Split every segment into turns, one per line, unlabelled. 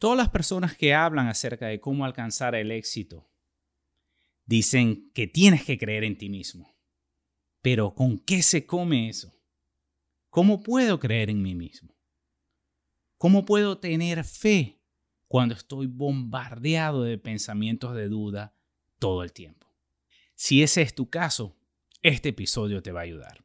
Todas las personas que hablan acerca de cómo alcanzar el éxito dicen que tienes que creer en ti mismo. Pero ¿con qué se come eso? ¿Cómo puedo creer en mí mismo? ¿Cómo puedo tener fe cuando estoy bombardeado de pensamientos de duda todo el tiempo? Si ese es tu caso, este episodio te va a ayudar.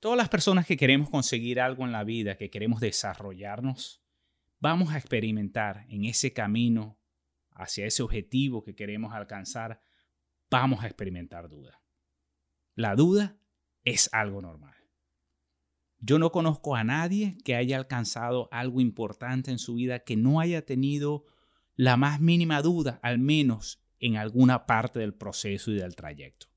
Todas las personas que queremos conseguir algo en la vida, que queremos desarrollarnos, vamos a experimentar en ese camino hacia ese objetivo que queremos alcanzar, vamos a experimentar duda. La duda es algo normal. Yo no conozco a nadie que haya alcanzado algo importante en su vida que no haya tenido la más mínima duda, al menos en alguna parte del proceso y del trayecto.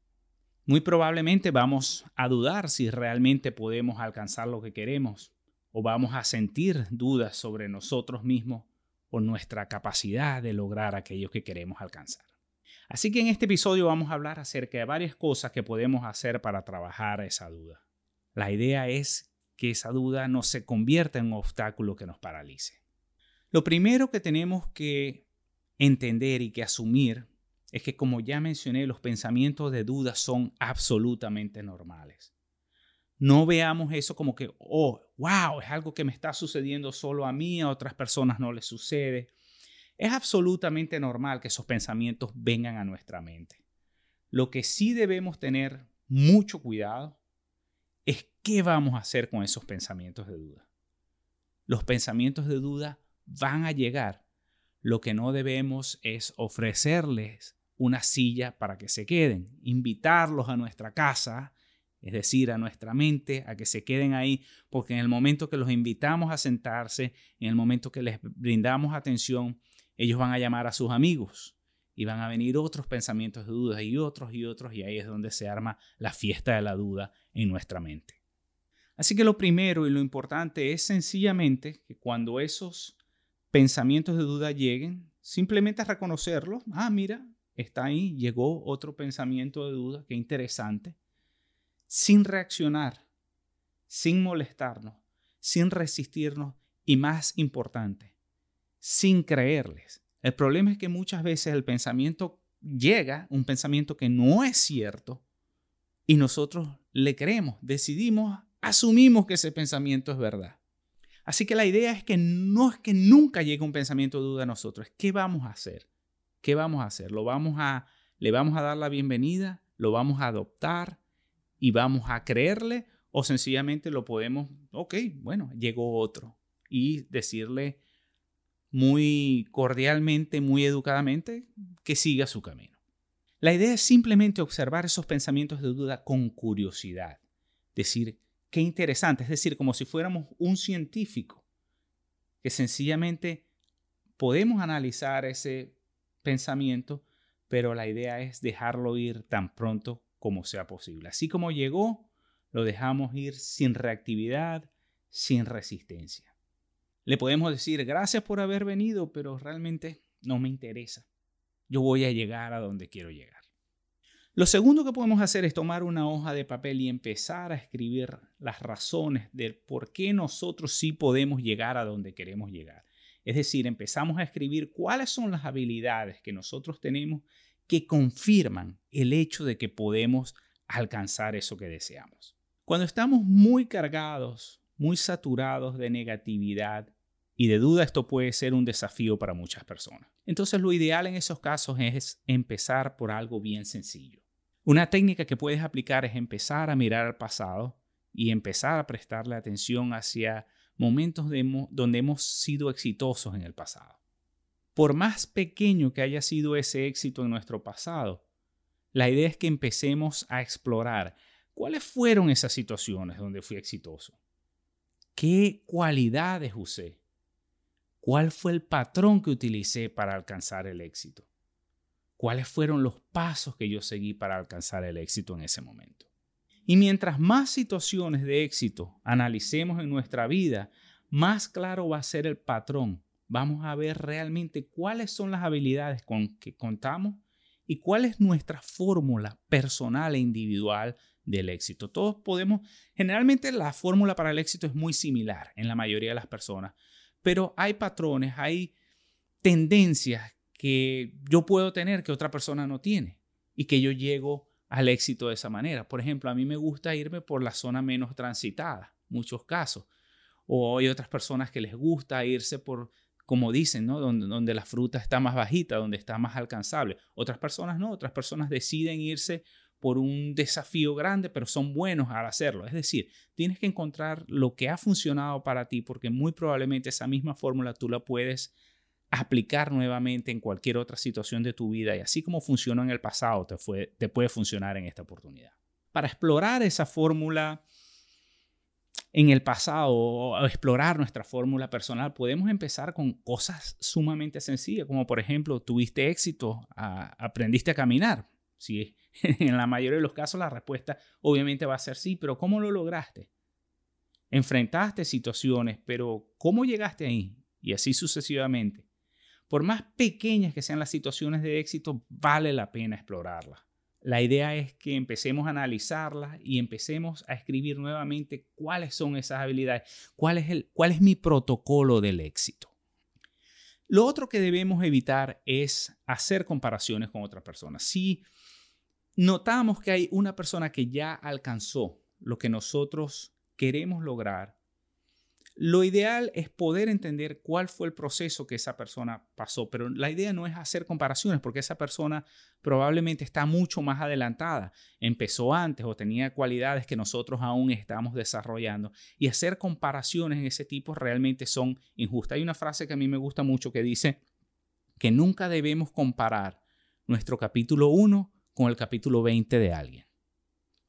Muy probablemente vamos a dudar si realmente podemos alcanzar lo que queremos o vamos a sentir dudas sobre nosotros mismos o nuestra capacidad de lograr aquello que queremos alcanzar. Así que en este episodio vamos a hablar acerca de varias cosas que podemos hacer para trabajar esa duda. La idea es que esa duda no se convierta en un obstáculo que nos paralice. Lo primero que tenemos que entender y que asumir es que como ya mencioné, los pensamientos de duda son absolutamente normales. No veamos eso como que, oh, wow, es algo que me está sucediendo solo a mí, a otras personas no les sucede. Es absolutamente normal que esos pensamientos vengan a nuestra mente. Lo que sí debemos tener mucho cuidado es qué vamos a hacer con esos pensamientos de duda. Los pensamientos de duda van a llegar. Lo que no debemos es ofrecerles una silla para que se queden, invitarlos a nuestra casa, es decir, a nuestra mente, a que se queden ahí, porque en el momento que los invitamos a sentarse, en el momento que les brindamos atención, ellos van a llamar a sus amigos y van a venir otros pensamientos de duda y otros y otros, y ahí es donde se arma la fiesta de la duda en nuestra mente. Así que lo primero y lo importante es sencillamente que cuando esos pensamientos de duda lleguen, simplemente reconocerlos. Ah, mira, está ahí, llegó otro pensamiento de duda, qué interesante, sin reaccionar, sin molestarnos, sin resistirnos y más importante, sin creerles. El problema es que muchas veces el pensamiento llega, un pensamiento que no es cierto, y nosotros le creemos, decidimos, asumimos que ese pensamiento es verdad. Así que la idea es que no es que nunca llegue un pensamiento de duda a nosotros, es qué vamos a hacer. ¿Qué vamos a hacer? ¿Lo vamos a, ¿Le vamos a dar la bienvenida? ¿Lo vamos a adoptar? ¿Y vamos a creerle? ¿O sencillamente lo podemos, ok, bueno, llegó otro? Y decirle muy cordialmente, muy educadamente, que siga su camino. La idea es simplemente observar esos pensamientos de duda con curiosidad. Decir, qué interesante, es decir, como si fuéramos un científico, que sencillamente podemos analizar ese pensamiento, pero la idea es dejarlo ir tan pronto como sea posible. Así como llegó, lo dejamos ir sin reactividad, sin resistencia. Le podemos decir gracias por haber venido, pero realmente no me interesa. Yo voy a llegar a donde quiero llegar. Lo segundo que podemos hacer es tomar una hoja de papel y empezar a escribir las razones del por qué nosotros sí podemos llegar a donde queremos llegar. Es decir, empezamos a escribir cuáles son las habilidades que nosotros tenemos que confirman el hecho de que podemos alcanzar eso que deseamos. Cuando estamos muy cargados, muy saturados de negatividad y de duda, esto puede ser un desafío para muchas personas. Entonces lo ideal en esos casos es empezar por algo bien sencillo. Una técnica que puedes aplicar es empezar a mirar al pasado y empezar a prestarle atención hacia momentos donde hemos sido exitosos en el pasado. Por más pequeño que haya sido ese éxito en nuestro pasado, La idea es que empecemos a explorar cuáles fueron esas situaciones donde fui exitoso. ¿Qué cualidades usé? ¿Cuál fue el patrón que utilicé para alcanzar el éxito? ¿Cuáles fueron los pasos que yo seguí para alcanzar el éxito en ese momento? Y mientras más situaciones de éxito analicemos en nuestra vida, más claro va a ser el patrón. Vamos a ver realmente cuáles son las habilidades con que contamos y cuál es nuestra fórmula personal e individual del éxito. Todos podemos, generalmente la fórmula para el éxito es muy similar en la mayoría de las personas, pero hay patrones, hay tendencias que yo puedo tener que otra persona no tiene y que yo llego al éxito de esa manera. Por ejemplo, a mí me gusta irme por la zona menos transitada, muchos casos. O hay otras personas que les gusta irse por, como dicen, ¿no? donde, donde la fruta está más bajita, donde está más alcanzable. Otras personas no, otras personas deciden irse por un desafío grande, pero son buenos al hacerlo. Es decir, tienes que encontrar lo que ha funcionado para ti, porque muy probablemente esa misma fórmula tú la puedes aplicar nuevamente en cualquier otra situación de tu vida y así como funcionó en el pasado, te, fue, te puede funcionar en esta oportunidad. Para explorar esa fórmula en el pasado o explorar nuestra fórmula personal, podemos empezar con cosas sumamente sencillas, como por ejemplo, tuviste éxito, aprendiste a caminar. Si en la mayoría de los casos la respuesta obviamente va a ser sí, pero ¿cómo lo lograste? Enfrentaste situaciones, pero ¿cómo llegaste ahí? Y así sucesivamente. Por más pequeñas que sean las situaciones de éxito, vale la pena explorarlas. La idea es que empecemos a analizarlas y empecemos a escribir nuevamente cuáles son esas habilidades, cuál es, el, cuál es mi protocolo del éxito. Lo otro que debemos evitar es hacer comparaciones con otras personas. Si notamos que hay una persona que ya alcanzó lo que nosotros queremos lograr, lo ideal es poder entender cuál fue el proceso que esa persona pasó, pero la idea no es hacer comparaciones porque esa persona probablemente está mucho más adelantada, empezó antes o tenía cualidades que nosotros aún estamos desarrollando y hacer comparaciones en ese tipo realmente son injustas. Hay una frase que a mí me gusta mucho que dice que nunca debemos comparar nuestro capítulo 1 con el capítulo 20 de alguien.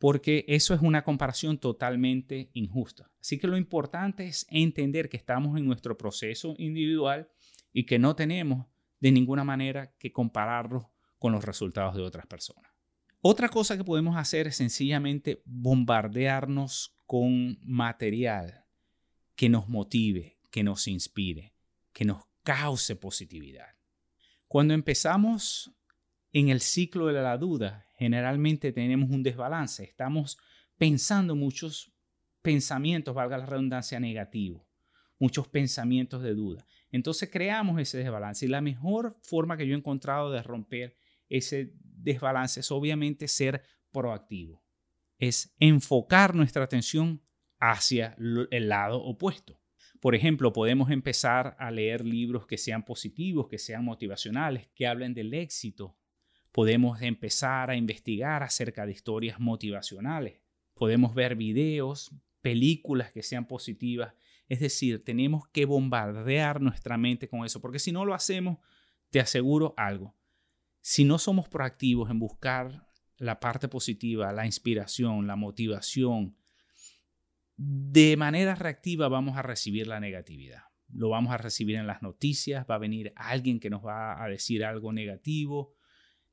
Porque eso es una comparación totalmente injusta. Así que lo importante es entender que estamos en nuestro proceso individual y que no tenemos de ninguna manera que compararlo con los resultados de otras personas. Otra cosa que podemos hacer es sencillamente bombardearnos con material que nos motive, que nos inspire, que nos cause positividad. Cuando empezamos en el ciclo de la duda generalmente tenemos un desbalance. Estamos pensando muchos pensamientos, valga la redundancia, negativos, muchos pensamientos de duda. Entonces creamos ese desbalance y la mejor forma que yo he encontrado de romper ese desbalance es obviamente ser proactivo. Es enfocar nuestra atención hacia el lado opuesto. Por ejemplo, podemos empezar a leer libros que sean positivos, que sean motivacionales, que hablen del éxito, Podemos empezar a investigar acerca de historias motivacionales. Podemos ver videos, películas que sean positivas. Es decir, tenemos que bombardear nuestra mente con eso, porque si no lo hacemos, te aseguro algo. Si no somos proactivos en buscar la parte positiva, la inspiración, la motivación, de manera reactiva vamos a recibir la negatividad. Lo vamos a recibir en las noticias, va a venir alguien que nos va a decir algo negativo,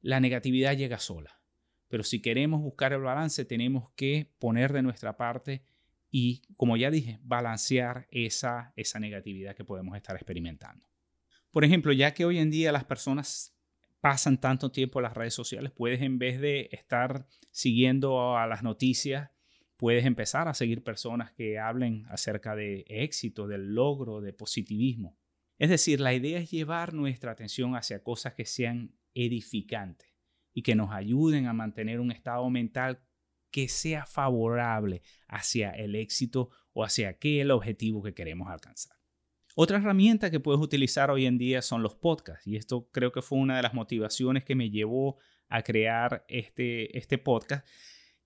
la negatividad llega sola. Pero si queremos buscar el balance, tenemos que poner de nuestra parte y, como ya dije, balancear esa, esa negatividad que podemos estar experimentando. Por ejemplo, ya que hoy en día las personas pasan tanto tiempo en las redes sociales, puedes en vez de estar siguiendo a las noticias, puedes empezar a seguir personas que hablen acerca de éxito, del logro, de positivismo. Es decir, la idea es llevar nuestra atención hacia cosas que sean edificantes y que nos ayuden a mantener un estado mental que sea favorable hacia el éxito o hacia aquel objetivo que queremos alcanzar. Otra herramienta que puedes utilizar hoy en día son los podcasts y esto creo que fue una de las motivaciones que me llevó a crear este, este podcast,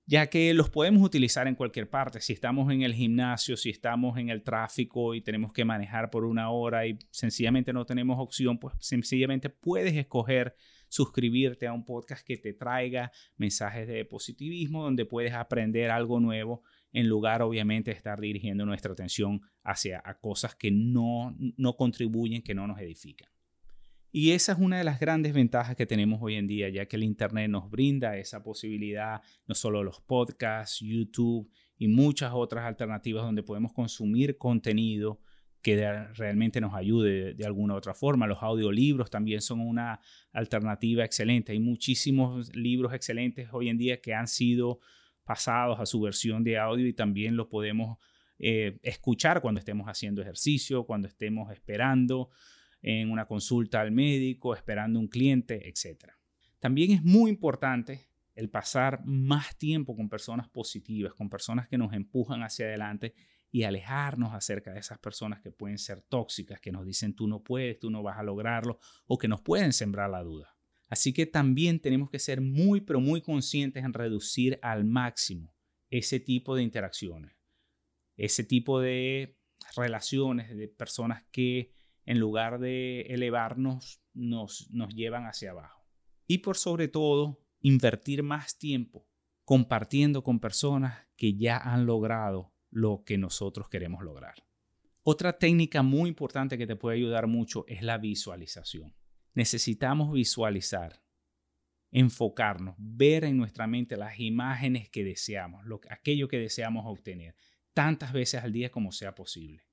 ya que los podemos utilizar en cualquier parte. Si estamos en el gimnasio, si estamos en el tráfico y tenemos que manejar por una hora y sencillamente no tenemos opción, pues sencillamente puedes escoger suscribirte a un podcast que te traiga mensajes de positivismo, donde puedes aprender algo nuevo, en lugar obviamente de estar dirigiendo nuestra atención hacia cosas que no, no contribuyen, que no nos edifican. Y esa es una de las grandes ventajas que tenemos hoy en día, ya que el Internet nos brinda esa posibilidad, no solo los podcasts, YouTube y muchas otras alternativas donde podemos consumir contenido que realmente nos ayude de, alguna otra forma. Los audiolibros también son una alternativa excelente. Hay muchísimos libros excelentes hoy en día que han sido pasados a su versión de audio y también los podemos eh, escuchar cuando estemos haciendo ejercicio, cuando estemos esperando en una consulta al médico, esperando un cliente, etc. También es muy importante el pasar más tiempo con personas positivas, con personas que nos empujan hacia adelante y alejarnos acerca de esas personas que pueden ser tóxicas, que nos dicen tú no puedes, tú no vas a lograrlo o que nos pueden sembrar la duda. Así que también tenemos que ser muy, pero muy conscientes en reducir al máximo ese tipo de interacciones, ese tipo de relaciones de personas que en lugar de elevarnos, nos, llevan hacia abajo. Y por sobre todo, invertir más tiempo compartiendo con personas que ya han logrado lo que nosotros queremos lograr. Otra técnica muy importante que te puede ayudar mucho es la visualización. Necesitamos visualizar, enfocarnos, ver en nuestra mente las imágenes que deseamos, lo, aquello que deseamos obtener, tantas veces al día como sea posible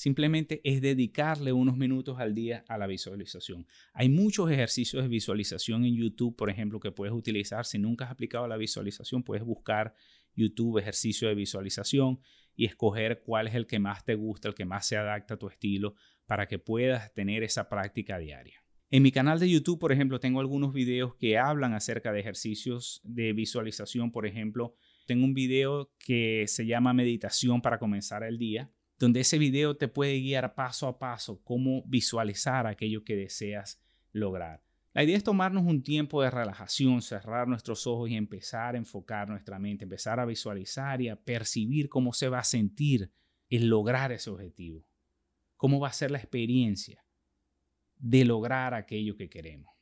simplemente es dedicarle unos minutos al día a la visualización. Hay muchos ejercicios de visualización en YouTube, por ejemplo, que puedes utilizar. Si nunca has aplicado la visualización, puedes buscar YouTube ejercicio de visualización y escoger cuál es el que más te gusta, el que más se adapta a tu estilo para que puedas tener esa práctica diaria. En mi canal de YouTube, por ejemplo, tengo algunos videos que hablan acerca de ejercicios de visualización. Por ejemplo, tengo un video que se llama Meditación para comenzar el día donde ese video te puede guiar paso a paso cómo visualizar aquello que deseas lograr. La idea es tomarnos un tiempo de relajación, cerrar nuestros ojos y empezar a enfocar nuestra mente, empezar a visualizar y a percibir cómo se va a sentir el lograr ese objetivo, cómo va a ser la experiencia de lograr aquello que queremos.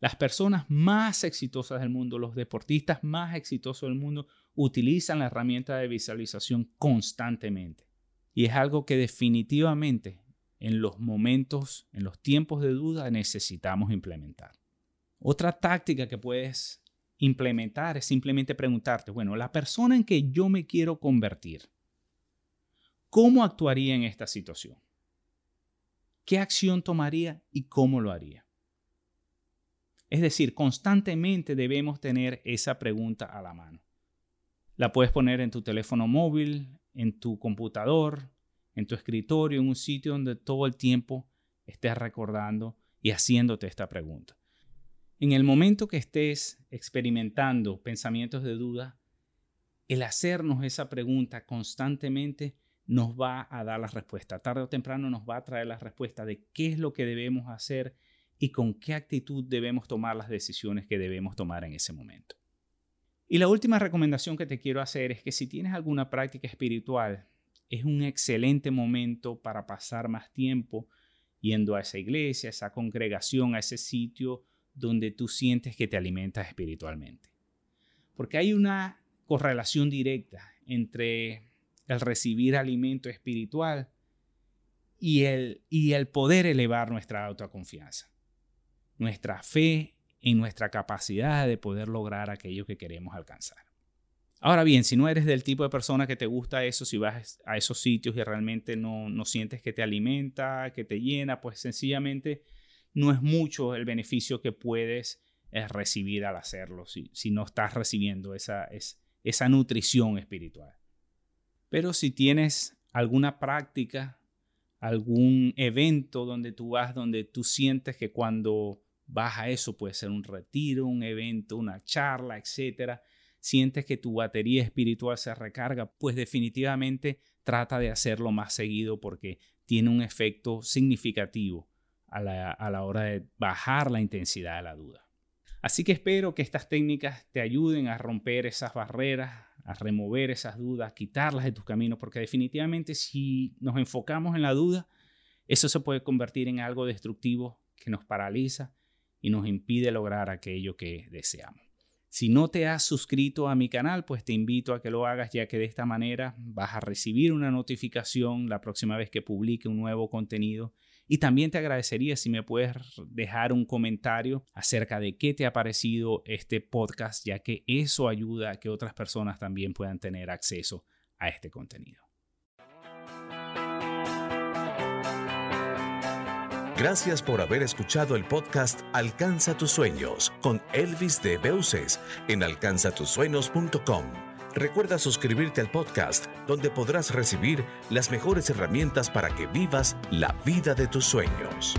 Las personas más exitosas del mundo, los deportistas más exitosos del mundo, utilizan la herramienta de visualización constantemente. Y es algo que definitivamente en los momentos, en los tiempos de duda necesitamos implementar. Otra táctica que puedes implementar es simplemente preguntarte, bueno, la persona en que yo me quiero convertir, ¿cómo actuaría en esta situación? ¿Qué acción tomaría y cómo lo haría? Es decir, constantemente debemos tener esa pregunta a la mano. La puedes poner en tu teléfono móvil, en tu computador, en tu escritorio, en un sitio donde todo el tiempo estés recordando y haciéndote esta pregunta. En el momento que estés experimentando pensamientos de duda, el hacernos esa pregunta constantemente nos va a dar la respuesta. Tarde o temprano nos va a traer la respuesta de qué es lo que debemos hacer y con qué actitud debemos tomar las decisiones que debemos tomar en ese momento. Y la última recomendación que te quiero hacer es que si tienes alguna práctica espiritual, es un excelente momento para pasar más tiempo yendo a esa iglesia, a esa congregación, a ese sitio donde tú sientes que te alimentas espiritualmente. Porque hay una correlación directa entre el recibir alimento espiritual y el, y el poder elevar nuestra autoconfianza. Nuestra fe en nuestra capacidad de poder lograr aquello que queremos alcanzar. Ahora bien, si no eres del tipo de persona que te gusta eso, si vas a esos sitios y realmente no, no sientes que te alimenta, que te llena, pues sencillamente no es mucho el beneficio que puedes eh, recibir al hacerlo, si, si no estás recibiendo esa, esa nutrición espiritual. Pero si tienes alguna práctica, algún evento donde tú vas, donde tú sientes que cuando Baja eso, puede ser un retiro, un evento, una charla, etcétera. Sientes que tu batería espiritual se recarga, pues definitivamente trata de hacerlo más seguido porque tiene un efecto significativo a la, a la hora de bajar la intensidad de la duda. Así que espero que estas técnicas te ayuden a romper esas barreras, a remover esas dudas, quitarlas de tus caminos, porque definitivamente si nos enfocamos en la duda, eso se puede convertir en algo destructivo que nos paraliza y nos impide lograr aquello que deseamos. Si no te has suscrito a mi canal, pues te invito a que lo hagas ya que de esta manera vas a recibir una notificación la próxima vez que publique un nuevo contenido. Y también te agradecería si me puedes dejar un comentario acerca de qué te ha parecido este podcast, ya que eso ayuda a que otras personas también puedan tener acceso a este contenido.
Gracias por haber escuchado el podcast Alcanza tus sueños con Elvis de Beuces en alcanzatusueños.com. Recuerda suscribirte al podcast donde podrás recibir las mejores herramientas para que vivas la vida de tus sueños.